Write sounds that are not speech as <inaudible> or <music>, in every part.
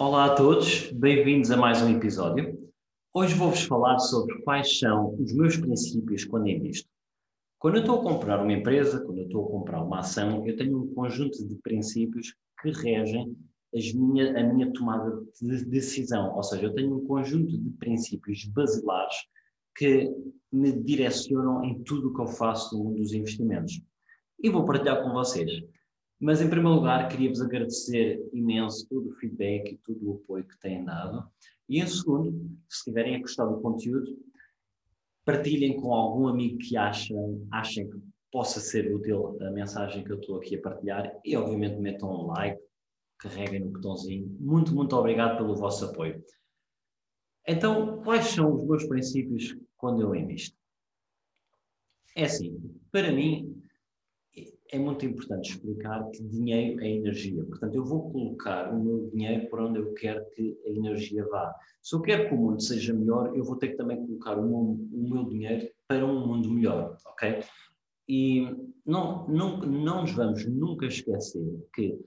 Olá a todos, bem-vindos a mais um episódio. Hoje vou-vos falar sobre quais são os meus princípios quando invisto. Quando eu estou a comprar uma empresa, quando eu estou a comprar uma ação, eu tenho um conjunto de princípios que regem minha, a minha tomada de decisão. Ou seja, eu tenho um conjunto de princípios basilares que me direcionam em tudo o que eu faço no mundo dos investimentos. E vou partilhar com vocês. Mas, em primeiro lugar, queria-vos agradecer imenso todo o feedback e todo o apoio que têm dado. E, em segundo, se tiverem gostado do conteúdo, partilhem com algum amigo que achem, achem que possa ser útil a mensagem que eu estou aqui a partilhar e, obviamente, metam um like, carreguem no botãozinho. Muito, muito obrigado pelo vosso apoio. Então, quais são os meus princípios quando eu invisto? É assim, para mim, é muito importante explicar que dinheiro é energia. Portanto, eu vou colocar o meu dinheiro por onde eu quero que a energia vá. Se eu quero que o mundo seja melhor, eu vou ter que também colocar o meu, o meu dinheiro para um mundo melhor, ok? E não, não, não nos vamos nunca esquecer que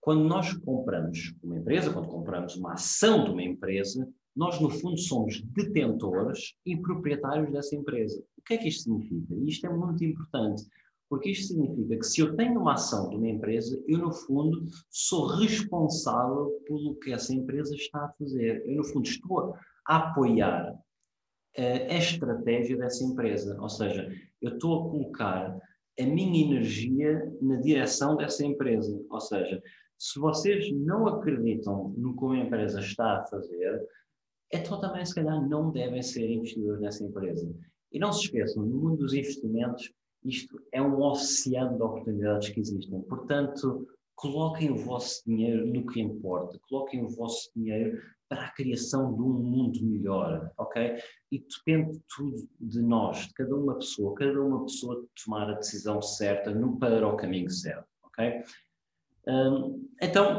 quando nós compramos uma empresa, quando compramos uma ação de uma empresa, nós, no fundo, somos detentores e proprietários dessa empresa. O que é que isto significa? Isto é muito importante, porque isto significa que se eu tenho uma ação de uma empresa, eu, no fundo, sou responsável pelo que essa empresa está a fazer. Eu, no fundo, estou a apoiar uh, a estratégia dessa empresa. Ou seja, eu estou a colocar a minha energia na direção dessa empresa. Ou seja, se vocês não acreditam no que uma empresa está a fazer, então também, se calhar, não devem ser investidores nessa empresa. E não se esqueçam, no mundo dos investimentos, isto é um oceano de oportunidades que existem. Portanto, coloquem o vosso dinheiro no que importa, coloquem o vosso dinheiro para a criação de um mundo melhor, ok? E depende tudo de nós, de cada uma pessoa, cada uma pessoa tomar a decisão certa no para o caminho certo, ok? então,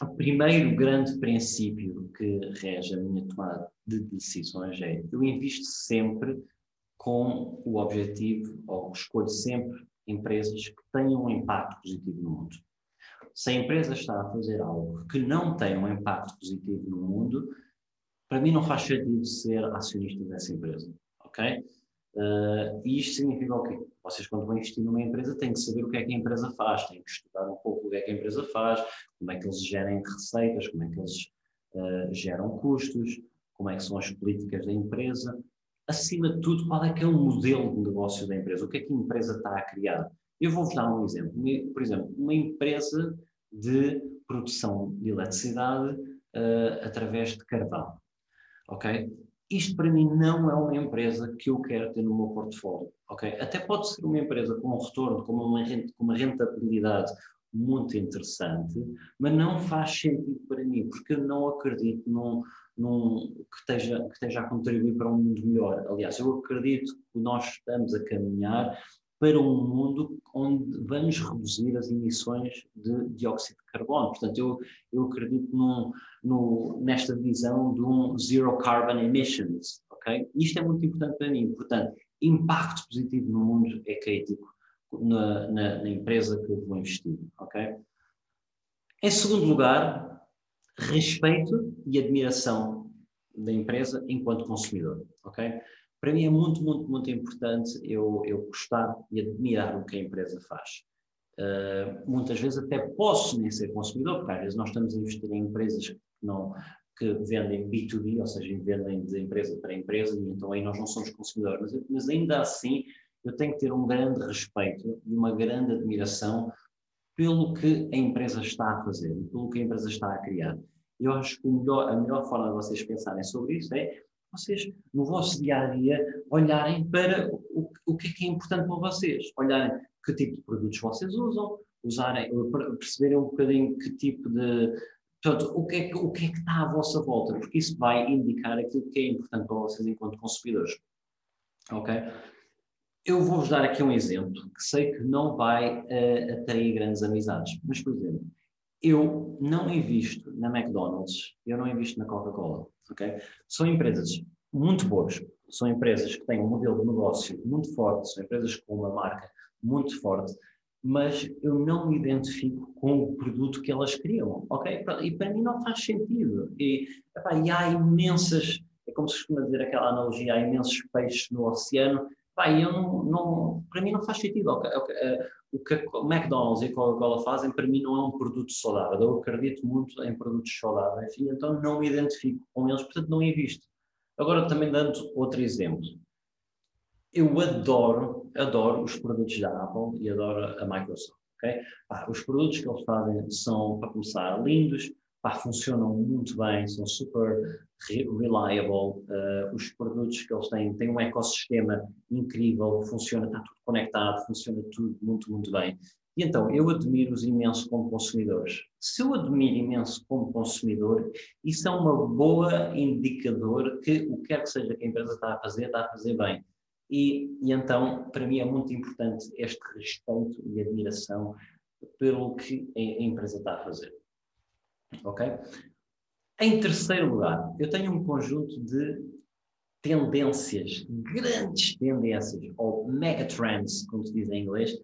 o primeiro grande princípio que rege a minha tomada de decisões é eu invisto sempre com o objetivo, ou escolho sempre empresas que tenham um impacto positivo no mundo. Se a empresa está a fazer algo que não tem um impacto positivo no mundo, para mim não faz sentido ser acionista dessa empresa, ok? Uh, e isto significa o quê? Vocês, quando vão investir numa empresa, têm que saber o que é que a empresa faz, têm que estudar um pouco o que é que a empresa faz, como é que eles gerem receitas, como é que eles uh, geram custos, como é que são as políticas da empresa. Acima de tudo, qual é que é o modelo de negócio da empresa, o que é que a empresa está a criar. Eu vou-vos dar um exemplo. Por exemplo, uma empresa de produção de eletricidade uh, através de carvão. Ok? isto para mim não é uma empresa que eu quero ter no meu portfólio, ok? Até pode ser uma empresa com um retorno, com uma, com uma rentabilidade muito interessante, mas não faz sentido para mim, porque eu não acredito num, num, que, esteja, que esteja a contribuir para um mundo melhor. Aliás, eu acredito que nós estamos a caminhar para um mundo onde vamos reduzir as emissões de dióxido de carbono. Portanto, eu, eu acredito num, no, nesta visão de um zero carbon emissions, ok? Isto é muito importante para mim. Portanto, impacto positivo no mundo é crítico na, na, na empresa que eu vou investir, ok? Em segundo lugar, respeito e admiração da empresa enquanto consumidor, ok? para mim é muito, muito, muito importante eu, eu gostar e admirar o que a empresa faz. Uh, muitas vezes até posso nem ser consumidor, porque às vezes nós estamos a investir em empresas que, não, que vendem B2B, ou seja, vendem de empresa para empresa, e então aí nós não somos consumidores, mas, mas ainda assim eu tenho que ter um grande respeito e uma grande admiração pelo que a empresa está a fazer, pelo que a empresa está a criar. Eu acho que melhor, a melhor forma de vocês pensarem sobre isso é vocês, no vosso dia a dia, olharem para o, o que é que é importante para vocês, olharem que tipo de produtos vocês usam, usarem, perceberem um bocadinho que tipo de Portanto, o que, é que, o que é que está à vossa volta? Porque isso vai indicar aquilo que é importante para vocês enquanto consumidores. Ok? Eu vou-vos dar aqui um exemplo que sei que não vai uh, atrair grandes amizades. Mas, por exemplo, eu não invisto na McDonald's, eu não invisto na Coca-Cola. Ok? São empresas muito boas, são empresas que têm um modelo de negócio muito forte, são empresas com uma marca muito forte, mas eu não me identifico com o produto que elas criam, ok? E para mim não faz sentido. E, epá, e há imensas, é como se costuma dizer aquela analogia, há imensos peixes no oceano, epá, eu não, não, para mim não faz sentido. Eh, o que o McDonald's e a Coca-Cola fazem, para mim não é um produto saudável. Eu acredito muito em produtos saudáveis, e então não me identifico com eles, portanto não invisto. Agora também dando outro exemplo eu adoro, adoro os produtos da Apple e adoro a Microsoft. Okay? Pá, os produtos que eles fazem são, para começar, lindos, pá, funcionam muito bem, são super reliable. Uh, os produtos que eles têm têm um ecossistema incrível, funciona, está tudo conectado, funciona tudo muito, muito bem. E então, eu admiro-os imenso como consumidores. Se eu admiro imenso como consumidor, isso é uma boa indicador que o que quer que seja que a empresa está a fazer, está a fazer bem. E, e, então, para mim, é muito importante este respeito e admiração pelo que a, empresa está a fazer. Ok? Em terceiro lugar, eu tenho um conjunto de tendências, grandes tendências, ou megatrends, como se diz em inglês,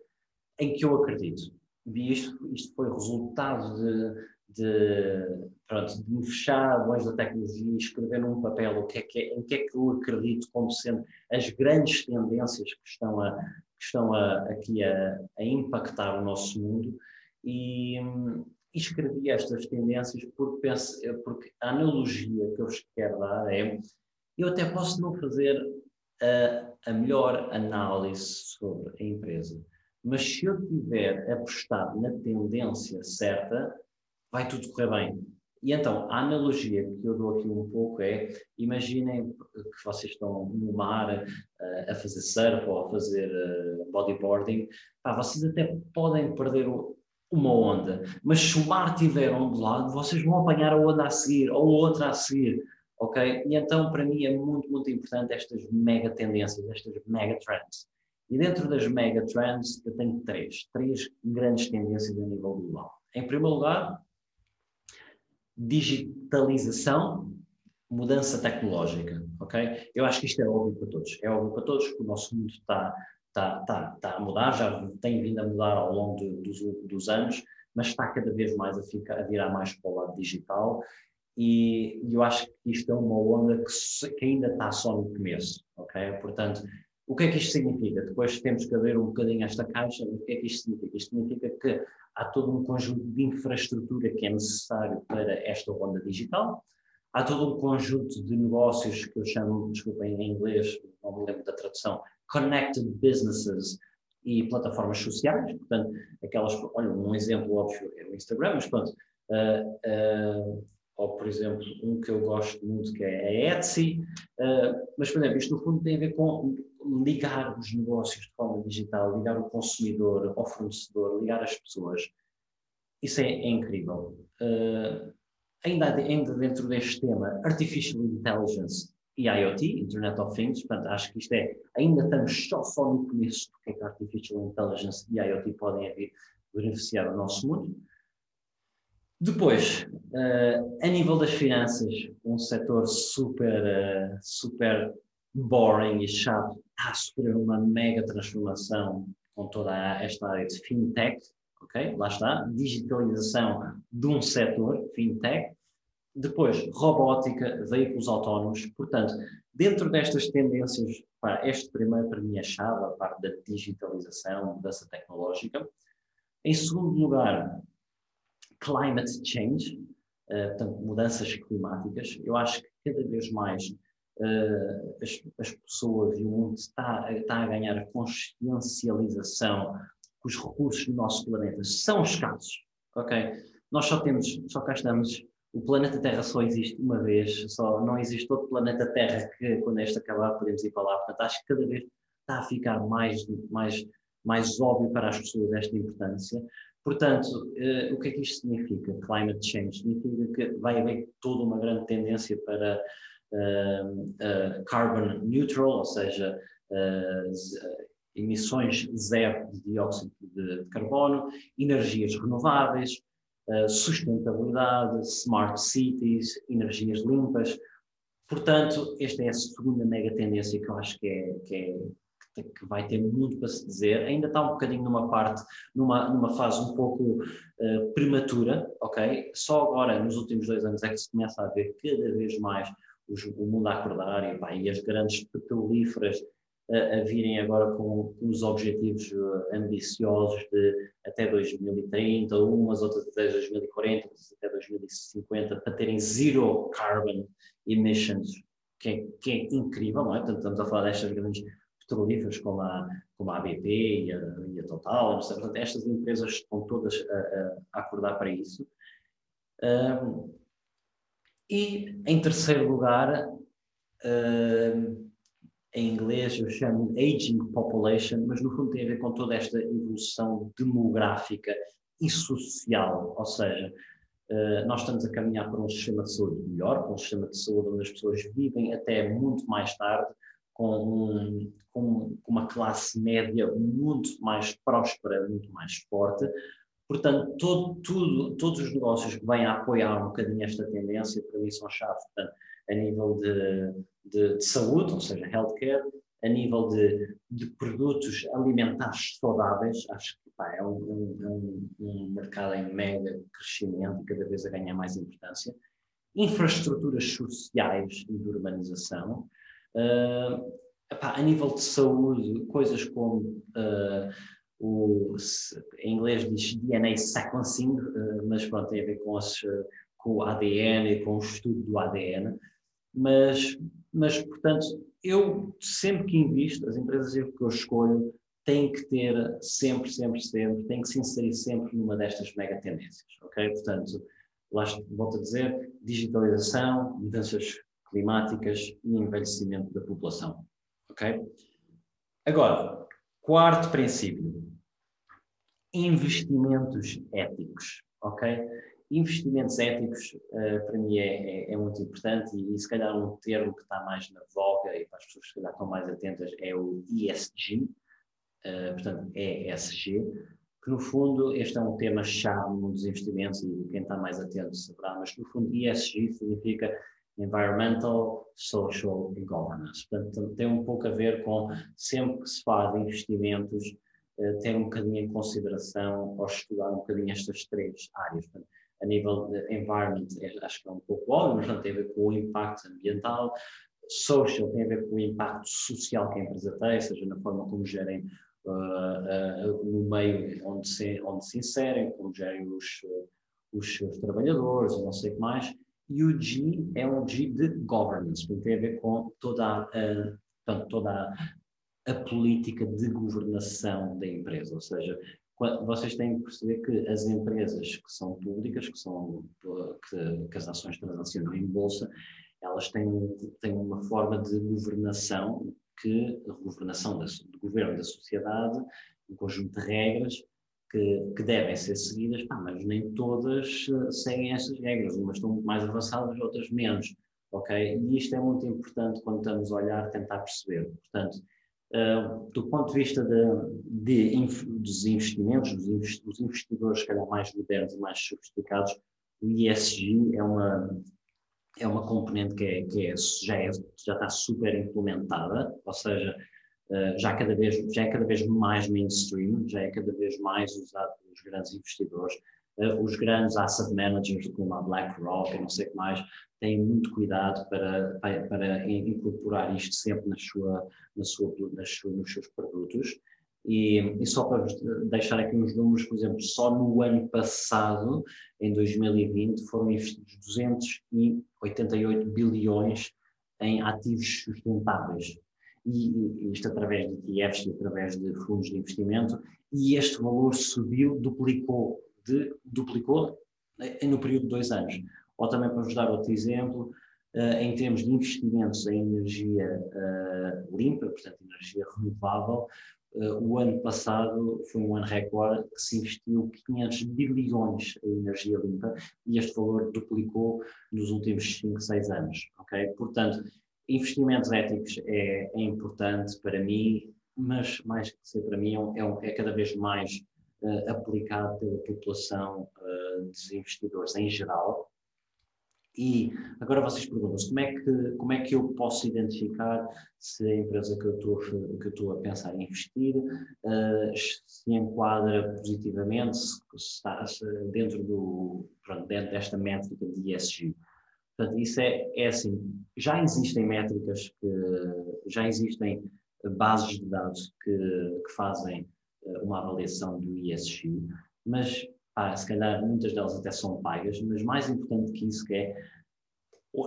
em que eu acredito. E isto, isto foi resultado de, de, pronto, de me fechar longe da tecnologia e escrever num papel o que é que é, em que é que eu acredito como sendo as grandes tendências que estão, a, que estão a, aqui a, a impactar o nosso mundo e, e escrevi estas tendências porque, penso, porque a analogia que eu vos quero dar é eu até posso não fazer a, a melhor análise sobre a empresa, mas se eu tiver apostado na tendência certa, vai tudo correr bem. E então, a analogia que eu dou aqui um pouco é, imaginem que vocês estão no mar uh, a fazer surf ou a fazer uh, bodyboarding, pá, vocês até podem perder o, uma onda, mas se o mar estiver ondulado, vocês vão apanhar a onda a seguir ou outra a seguir, ok? E então, para mim, é muito, muito importante estas mega tendências, estas mega trends. E dentro das mega trends, eu tenho três, três grandes tendências a nível global. Em primeiro lugar, digitalização, mudança tecnológica, ok? Eu acho que isto é óbvio para todos. É óbvio para todos que o nosso mundo está, está, está, está a mudar, já tem vindo a mudar ao longo dos, dos anos, mas está cada vez mais a, ficar, a virar mais para o lado digital e eu acho que isto é uma onda que, que ainda está só no começo, ok? Portanto, o que é que isto significa? Depois temos que ver um bocadinho esta caixa, o que é que isto significa? Isto significa que há todo um conjunto de infraestrutura que é necessário para esta onda digital, há todo um conjunto de negócios que eu chamo, desculpem em inglês, não me lembro da tradução, connected businesses e plataformas sociais, portanto, aquelas, olha, um exemplo óbvio é o Instagram, mas pronto, uh, uh, ou por exemplo, um que eu gosto muito que é a Etsy, uh, mas por exemplo, isto no fundo tem a ver com ligar os negócios de forma digital, ligar o consumidor ao fornecedor, ligar as pessoas. Isso é, é incrível. Ainda, ainda dentro deste tema, Artificial Intelligence e IoT, Internet of Things, portanto, acho que isto é, ainda estamos só, só no começo do que é que Artificial Intelligence e IoT podem vir beneficiar o nosso mundo. Depois, uh, a nível das finanças, um setor super, uh, super boring e chato, está a sofrer uma mega transformação com toda esta área de fintech, ok? Lá está, digitalização de um setor, fintech. Depois, robótica, veículos autónomos. Portanto, dentro destas tendências, pá, este primeiro para mim é chave, a parte da digitalização, mudança tecnológica. Em segundo lugar, climate change, uh, portanto, mudanças climáticas. Eu acho que cada vez mais uh, as, as, pessoas e o mundo está, está a ganhar consciencialização que os recursos do nosso planeta são escassos, ok? Nós só temos, só cá estamos, o planeta Terra só existe uma vez, só não existe outro planeta Terra que quando este acabar podemos ir para lá, portanto acho que cada vez está a ficar mais, mais, mais óbvio para as pessoas esta importância. Portanto, uh, o que é que isto significa? Climate change significa que vai haver toda uma grande tendência para uh, carbon neutral, ou seja, emissões zero de dióxido de carbono, energias renováveis, sustentabilidade, smart cities, energias limpas. Portanto, esta é a segunda mega tendência que eu acho que é, que é que vai ter muito para se dizer, ainda está um bocadinho numa parte, numa, numa fase um pouco uh, prematura, ok? Só agora, nos últimos dois anos, é que se começa a ver cada vez mais os, o mundo a acordar e, pá, e as grandes petrolíferas a, virem agora com, os objetivos uh, ambiciosos de até 2030, umas outras até 2040, outras até 2050, para terem zero carbon emissions, que é, que é incrível, não é? Portanto, estamos a falar destas grandes petrolíferas como a, como a ABP e a, e a Total, portanto, estas empresas estão todas a, a acordar para isso. Um, e, em terceiro lugar, um, em inglês eu chamo aging population, mas no fundo tem a ver com toda esta evolução demográfica e social, ou seja, uh, nós estamos a caminhar para um sistema de saúde melhor, para um sistema de saúde onde as pessoas vivem até muito mais tarde, com, com, uma classe média muito mais próspera, muito mais forte. Portanto, todo, tudo, todos os negócios que vêm a apoiar um bocadinho esta tendência, para mim, são chave. Portanto, a nível de, de, de, saúde, ou seja, healthcare, a nível de, de produtos alimentares saudáveis, acho que pá, é, um, um, um, mercado em mega crescimento e cada vez a ganhar mais importância. Infraestruturas sociais e de urbanização, Uh, epá, a nível de saúde, coisas como uh, o, em inglês diz DNA sequencing, uh, mas pronto, tem a ver com, as, com o ADN e com o estudo do ADN. Mas, mas, portanto, eu sempre que invisto, as empresas que eu escolho têm que ter sempre, sempre, sempre, têm que se inserir sempre numa destas mega tendências, ok? Portanto, lá volto a dizer, digitalização, mudanças climáticas e envelhecimento da população. Ok? Agora, quarto princípio: investimentos éticos. Ok? Investimentos éticos, uh, para mim, é, é, é, muito importante e, e, se calhar, um termo que está mais na voga e para as pessoas que estão mais atentas é o ESG, uh, eh, portanto, ESG, que no fundo este é um tema-chave no mundo dos investimentos e quem está mais atento saberá, mas no fundo ESG significa Environmental, Social e Governance. Portanto, tem um pouco a ver com, sempre que se fala de investimentos, eh, ter um bocadinho em consideração ou estudar um bocadinho estas três áreas. Portanto, a nível de environment, é, acho que é um pouco óbvio, mas não tem a ver com o impacto ambiental. Social tem a ver com o impacto social que a empresa tem, seja na forma como gerem uh, uh, no meio onde se, onde se inserem, como gerem os, os seus trabalhadores, não sei o que mais e o G é um G de governance, que tem a ver com toda a, portanto, toda a, a, política de governação da empresa. Ou seja, vocês têm que perceber que as empresas que são públicas, que, são, que, que as ações transacionam em bolsa, elas têm, têm uma forma de governação que governação da, do governo da sociedade, um conjunto de regras que, que devem ser seguidas, mas nem todas uh, seguem essas regras, umas estão mais avançadas, outras menos, ok? E isto é muito importante quando estamos a olhar, tentar perceber. Portanto, uh, do ponto de vista de, de dos investimentos, dos, dos investidores, calhar mais modernos e mais sofisticados, o ESG é uma, é uma componente que, é, que é, já, é, já está super implementada, ou seja, eh, já, cada vez, já é cada vez mais mainstream, já é cada vez mais usado pelos grandes investidores. Uh, os grandes asset managers, como a BlackRock e não sei o que mais, têm muito cuidado para, para, incorporar isto sempre na sua, na sua, nas nos seus produtos. E, e, só para deixar aqui uns números, por exemplo, só no ano passado, em 2020, foram investidos 288 bilhões em ativos sustentáveis. E, isto através de ETFs e através de fundos de investimento, e este valor subiu, duplicou, de, duplicou eh, no período de dois anos. Ou também para vos dar outro exemplo, uh, em termos de investimentos em energia uh, limpa, portanto energia renovável, o ano passado foi um ano recorde que se investiu 500 bilhões em energia limpa e este valor duplicou nos últimos 5, 6 anos. Okay? Portanto, investimentos éticos é, é importante para mim, mas mais que ser para mim, é, é cada vez mais uh, aplicado pela população uh, dos investidores em geral. E agora vocês perguntam-se como, é que, como é que eu posso identificar se a empresa que eu estou, que eu estou a pensar em investir uh, se enquadra positivamente, se, está dentro, do, pronto, dentro desta métrica de ESG. Portanto, isso é, é assim, já existem métricas, que, já existem bases de dados que, que fazem uma avaliação do ESG, mas ah, se calhar muitas delas até são pagas, mas mais importante que isso que é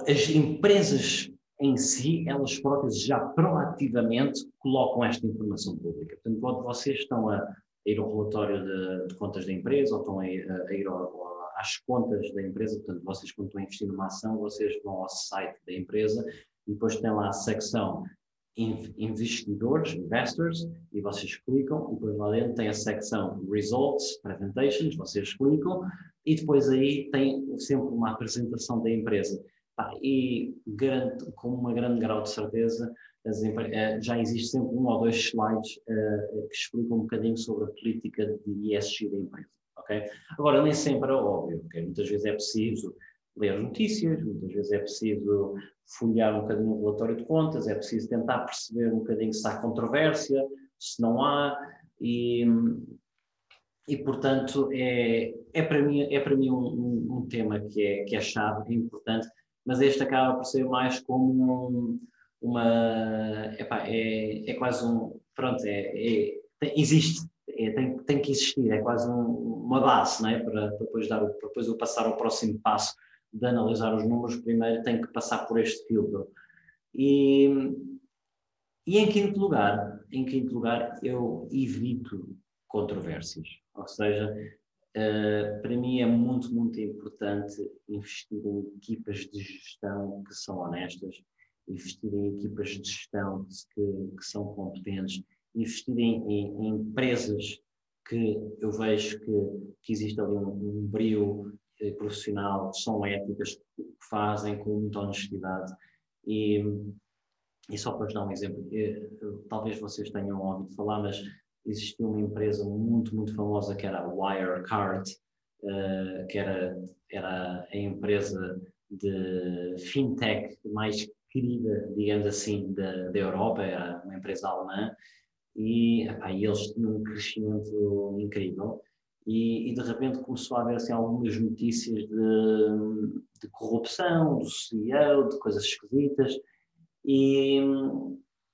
as empresas em si, elas próprias já proativamente colocam esta informação pública. Portanto, quando vocês estão a, a ir ao relatório de, de, contas da empresa ou estão a, a ir ao, às contas da empresa, portanto, vocês quando estão a investir numa ação, vocês vão ao site da empresa e depois tem lá a secção investidores, investors, e vocês clicam, e depois lá dentro tem a secção Results, Presentations, vocês clicam, e depois aí tem sempre uma apresentação da empresa. e garanto, com uma grande grau de certeza, eh, já existe sempre um ou dois slides uh, que explicam um bocadinho sobre a política de ESG da empresa. Okay? Agora, nem sempre é óbvio, okay? muitas vezes é preciso ler notícias, muitas vezes é preciso folhear um bocadinho o relatório de contas, é preciso tentar perceber um bocadinho se há controvérsia, se não há, e, e portanto é, é para mim, é para mim um, um, um tema que é, que é chave, é importante, mas este acaba por ser mais como um, uma, epá, é, é quase um, pronto, é, é existe, é, tem, tem que existir, é quase um, uma base, não é? para, para, depois dar, para depois eu passar ao próximo passo de analisar os números, primeiro tem que passar por este filtro. E, e em quinto lugar, em quinto lugar, eu evito controvérsias. Ou seja, uh, para mim é muito, muito importante investir em equipas de gestão que são honestas, investir em equipas de gestão que, que são competentes, investir em, em, em, empresas que eu vejo que, que existe ali um, um brilho profissional, são éticas, que fazem com muita honestidade. E, e só para vos dar um exemplo, eh, talvez vocês tenham ouvido falar, mas existia uma empresa muito, muito famosa que era a Wirecard, uh, que era, era a empresa de fintech mais querida, digamos assim, da, da Europa, era uma empresa alemã, e, epá, eles tinham um crescimento incrível e, e, de repente começou a haver assim, algumas notícias de, de, corrupção, do CEO, de coisas esquisitas, e,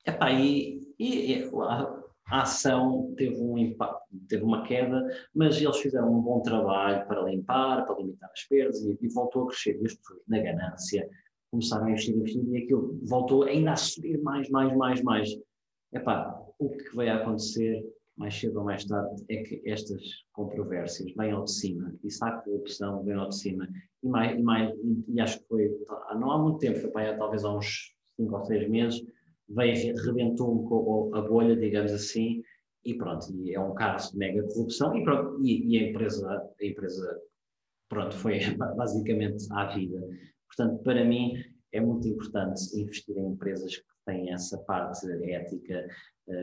epá, e, e a, a, ação teve um impacto, teve uma queda, mas eles fizeram um bom trabalho para limpar, para limitar as perdas, e, e voltou a crescer. E na ganância, começaram a investir, investir, e aquilo voltou ainda a subir mais, mais, mais, mais. Epá, o que vai acontecer mais cedo ou mais tarde, é que estas controvérsias vêm ao de cima, se há corrupção, vem ao de cima, e, mais, e, mais, e acho que foi, não há muito tempo, foi para aí, talvez há uns 5 ou 6 meses, veio, rebentou um a bolha, digamos assim, e pronto, e é um caso de mega corrupção, e, pronto, e, e a, empresa, a empresa, pronto, foi <laughs> basicamente à vida. Portanto, para mim, é muito importante investir em empresas que têm essa parte ética,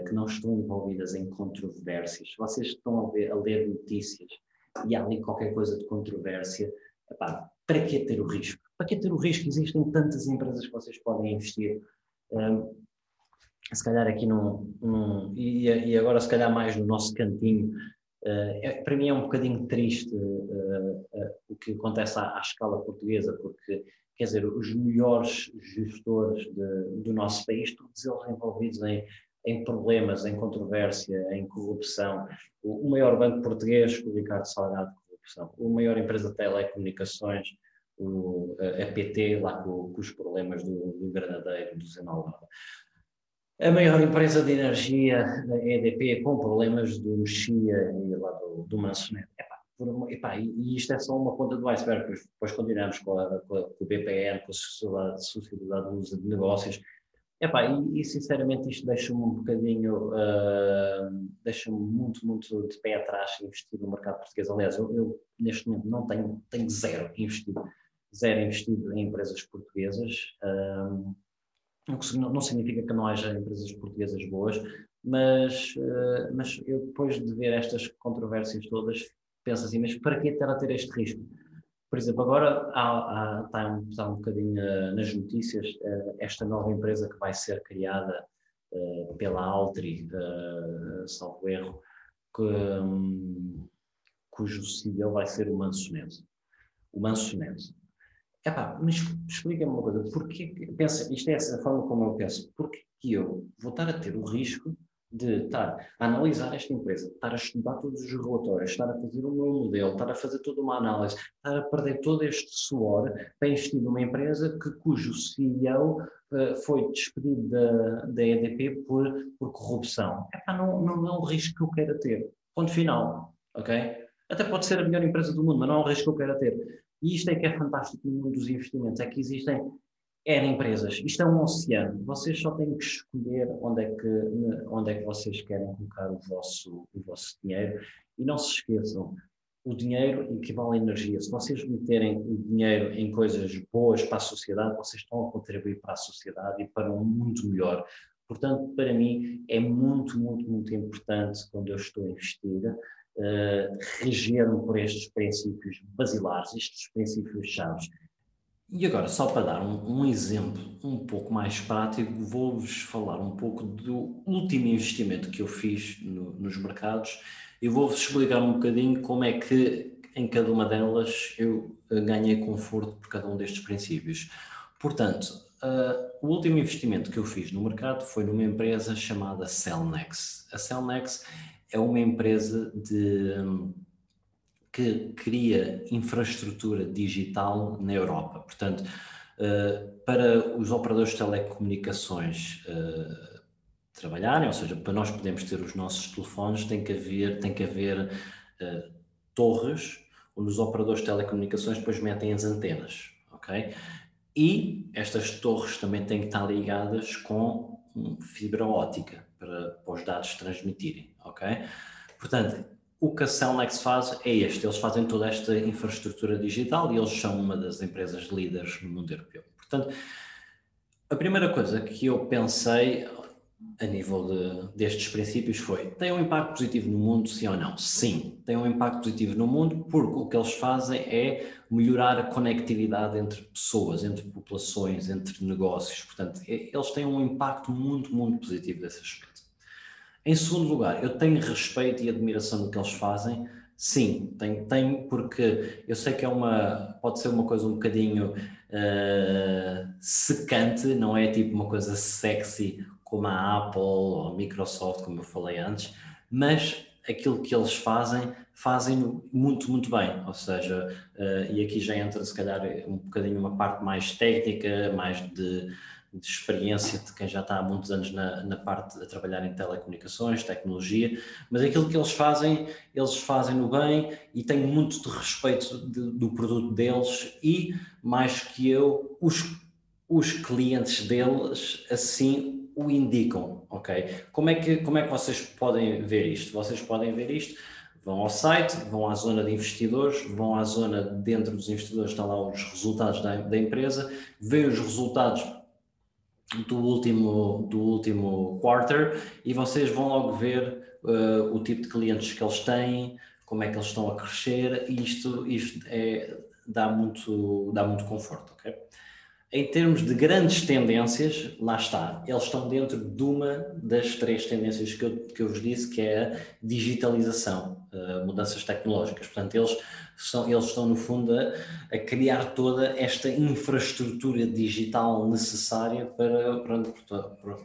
que não estão envolvidas em controvérsias. Vocês estão a, ver, a ler notícias e há ali qualquer coisa de controvérsia, epá, para que ter o risco? Para que ter o risco? Existem tantas empresas que vocês podem investir. Um, se calhar aqui num, num e, e, agora se calhar mais no nosso cantinho, uh, é, para mim é um bocadinho triste uh, uh, o que acontece à, à, escala portuguesa, porque, quer dizer, os melhores gestores de, do nosso país, todos eles envolvidos em em problemas, em controvérsia, em corrupção. O, maior banco português, o Ricardo Salgado, corrupção. A maior empresa de telecomunicações, o, a PT, lá com, com os problemas do, do Granadeiro, do Zenalva. A maior empresa de energia, a EDP, com problemas do Mexia e lá do, do Mansonet. Epá, e isto é só uma ponta do iceberg, depois continuamos com, a, com, a, com o BPN, com a Sociedade, Sociedade de Negócios, Epá, e, e sinceramente isto deixa-me um bocadinho, uh, deixa-me muito, muito de pé atrás investir no mercado português. Aliás, eu, eu, neste momento não tenho, tenho zero investido, zero investido em empresas portuguesas. Uh, não, não significa que não haja empresas portuguesas boas, mas, uh, mas eu depois de ver estas controvérsias todas, penso assim, mas para que estar a ter este risco? Por exemplo, agora há, há, está, um, está um bocadinho uh, nas notícias uh, esta nova empresa que vai ser criada uh, pela Altri, salvo erro, que, um, cujo CEO vai ser o Mansoneto. O Mansoneto. Epá, mas explica-me uma coisa, porquê, pensa, isto é a forma como eu penso, porquê que eu vou estar a ter o risco de estar a analisar esta empresa, estar a estudar todos os relatórios, estar a fazer o meu modelo, estar a fazer toda uma análise, estar a perder todo este suor para investir numa empresa que, cujo CEO uh, eh, foi despedido da, da EDP por, por corrupção. Epá, não, não, é um risco que eu queira ter. Ponto final. Ok? Até pode ser a melhor empresa do mundo, mas não é um risco que eu queira ter. E isto é que é fantástico no mundo dos investimentos, é que existem N empresas. Isto é um oceano. Vocês só têm que escolher onde é que, onde é que vocês querem colocar o vosso, o vosso dinheiro. E não se esqueçam, o dinheiro equivale à energia. Se vocês meterem o dinheiro em coisas boas para a sociedade, vocês estão a contribuir para a sociedade e para um mundo melhor. Portanto, para mim, é muito, muito, muito importante, quando eu estou a investir, uh, reger-me por estes princípios basilares, estes princípios chaves e agora, só para dar um, um exemplo um pouco mais prático, vou-vos falar um pouco do último investimento que eu fiz no, nos mercados e vou-vos explicar um bocadinho como é que em cada uma delas eu eh, ganhei conforto por cada um destes princípios. Portanto, uh, o último investimento que eu fiz no mercado foi numa empresa chamada Cellnex. A Cellnex é uma empresa de que cria infraestrutura digital na Europa. Portanto, uh, para os operadores de telecomunicações uh, trabalharem, ou seja, para nós podermos ter os nossos telefones, tem que haver, tem que haver uh, torres onde os operadores de telecomunicações depois metem as antenas, ok? E estas torres também têm que estar ligadas com fibra óptica para, para os dados transmitirem, ok? Portanto, o que a Cellnex faz é este, eles fazem toda esta infraestrutura digital e eles são uma das empresas líderes no mundo europeu. Portanto, a primeira coisa que eu pensei a nível de, destes princípios foi: tem um impacto positivo no mundo, sim ou não? Sim, tem um impacto positivo no mundo porque o que eles fazem é melhorar a conectividade entre pessoas, entre populações, entre negócios. Portanto, eles têm um impacto muito, muito positivo desse aspecto. Em segundo lugar, eu tenho respeito e admiração do que eles fazem. Sim, tenho, tenho porque eu sei que é uma, pode ser uma coisa um bocadinho uh, secante, não é tipo uma coisa sexy como a Apple ou a Microsoft, como eu falei antes, mas aquilo que eles fazem, fazem muito, muito bem. Ou seja, uh, e aqui já entra se calhar um bocadinho uma parte mais técnica, mais de de experiência de quem já está há muitos anos na, na parte a trabalhar em telecomunicações, tecnologia, mas aquilo que eles fazem, eles fazem no bem e tenho muito de respeito de, do produto deles e, mais que eu, os, os clientes deles assim o indicam, ok? Como é, que, como é que vocês podem ver isto? Vocês podem ver isto vão ao site, vão à zona de investidores, vão à zona dentro dos investidores, estão lá os resultados da, da empresa, veem os resultados do último, do último quarter e vocês vão logo ver uh, o tipo de clientes que eles têm, como é que eles estão a crescer e isto, isto é, dá, muito, dá muito conforto, ok? Em termos de grandes tendências, lá está, eles estão dentro de uma das três tendências que eu, que eu vos disse, que é a digitalização, uh, mudanças tecnológicas. Portanto, eles, são, eles estão, no fundo, a, a, criar toda esta infraestrutura digital necessária para, para,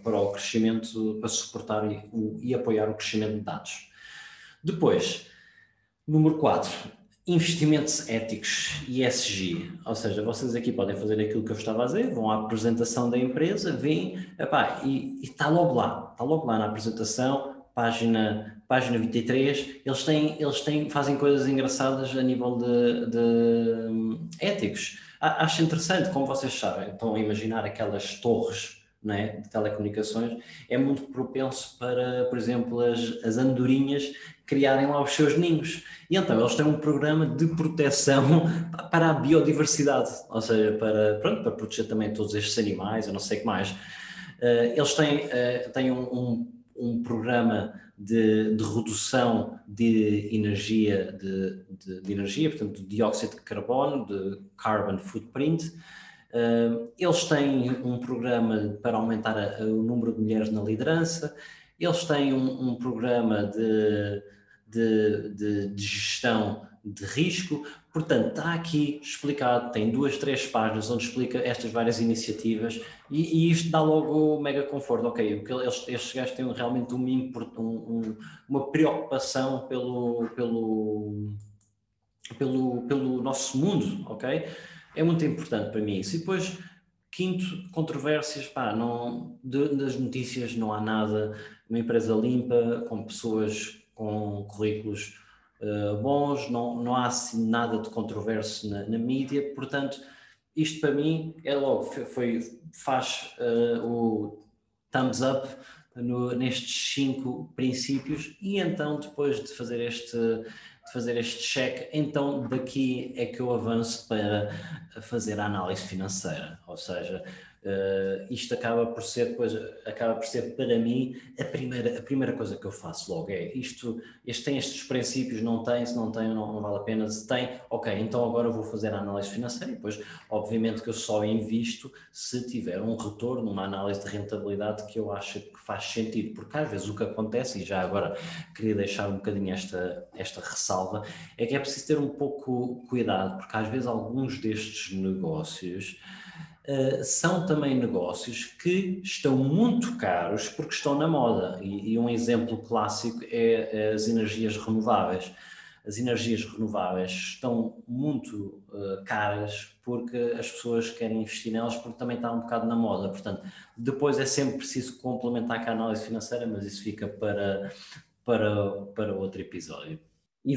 para, o crescimento, para suportar e, o, e apoiar o crescimento de dados. Depois, número 4, investimentos éticos ESG, ou seja, vocês aqui podem fazer aquilo que eu estava a dizer, vão à apresentação da empresa, vêm, epá, e está logo lá, está logo lá na apresentação, página, página 23, eles têm, eles têm, fazem coisas engraçadas a nível de, de um, éticos. Acho interessante, como vocês sabem, estão a imaginar aquelas torres é? de telecomunicações, é muito propenso para, por exemplo, as, as andorinhas criarem lá os seus ninhos. E então eles têm um programa de proteção para a biodiversidade, ou seja, para, pronto, para proteger também todos estes animais, eu não sei o que mais. Uh, eles têm, uh, têm um, um, um programa de, de, redução de energia, de, de, de, energia, portanto, de dióxido de carbono, de carbon footprint. Eles têm um programa para aumentar a, a, o número de mulheres na liderança. Eles têm um, um programa de, de, gestão de risco. Portanto, está aqui explicado, tem duas, três páginas onde explica estas várias iniciativas e, e isto dá logo mega conforto. Ok, eles, estes gajos têm realmente um, um, uma preocupação pelo, pelo, pelo, pelo nosso mundo, ok? É muito importante para mim isso. E depois, quinto, controvérsias, pá, não, de, das notícias não há nada, uma empresa limpa, com pessoas com currículos uh, bons, não, não há assim nada de controverso na, na, mídia, portanto, isto para mim é logo, foi, faz uh, o thumbs up no, nestes cinco princípios. E então depois de fazer este fazer este check, então daqui é que eu avanço para fazer a análise financeira, ou seja, Uh, isto acaba por ser depois acaba por ser para mim a primeira a primeira coisa que eu faço logo é isto este tem estes princípios não tem se não tem não, não, vale a pena se tem ok então agora vou fazer a análise financeira e depois obviamente que eu só invisto se tiver um retorno uma análise de rentabilidade que eu acho que faz sentido porque às vezes o que acontece e já agora queria deixar um bocadinho esta esta ressalva é que é preciso ter um pouco cuidado porque às vezes alguns destes negócios Uh, são também negócios que estão muito caros porque estão na moda. E, e um exemplo clássico é as energias renováveis. As energias renováveis estão muito uh, caras porque as pessoas querem investir nelas porque também está um bocado na moda. Portanto, depois é sempre preciso complementar com a análise financeira, mas isso fica para, para, para outro episódio. E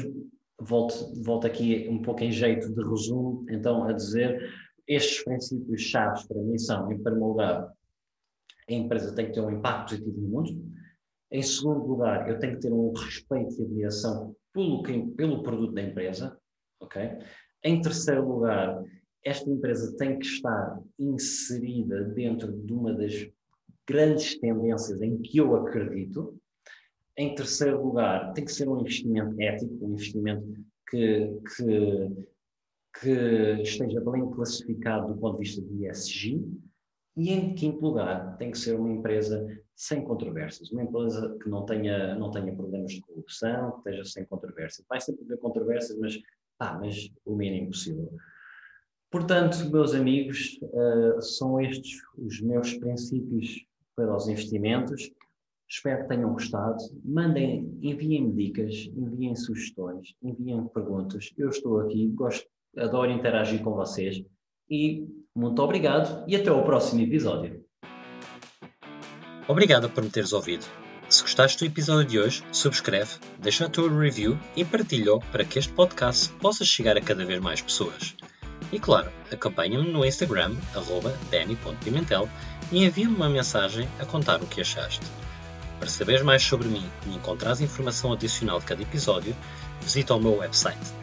volto, volto aqui um pouco em jeito de resumo, então, a dizer estes princípios chaves para mim são, em primeiro lugar, a empresa tem que ter um impacto positivo no mundo. Em segundo lugar, eu tenho que ter um respeito e admiração pelo, pelo produto da empresa. ok? Em terceiro lugar, esta empresa tem que estar inserida dentro de uma das grandes tendências em que eu acredito. Em terceiro lugar, tem que ser um investimento ético, um investimento que, que que esteja bem classificado do ponto de vista de ESG. E em quinto lugar, tem que ser uma empresa sem controvérsias, uma empresa que não tenha, não tenha problemas de corrupção, que esteja sem controvérsias. Vai sempre haver controvérsias, mas, ah, mas o mínimo possível. Portanto, meus amigos, uh, são estes os meus princípios para os investimentos. Espero que tenham gostado. Mandem, enviem-me dicas, enviem sugestões, enviem perguntas. Eu estou aqui, gosto adoro interagir com vocês e muito obrigado e até ao próximo episódio. Obrigado por me teres ouvido. Se gostaste do episódio de hoje, subscreve, deixa a tua review e partilha para que este podcast possa chegar a cada vez mais pessoas. E claro, acompanha-me no Instagram, danny.pimentel e envia-me uma mensagem a contar o que achaste. Para saberes mais sobre mim e encontrares informação adicional de cada episódio, visita o meu website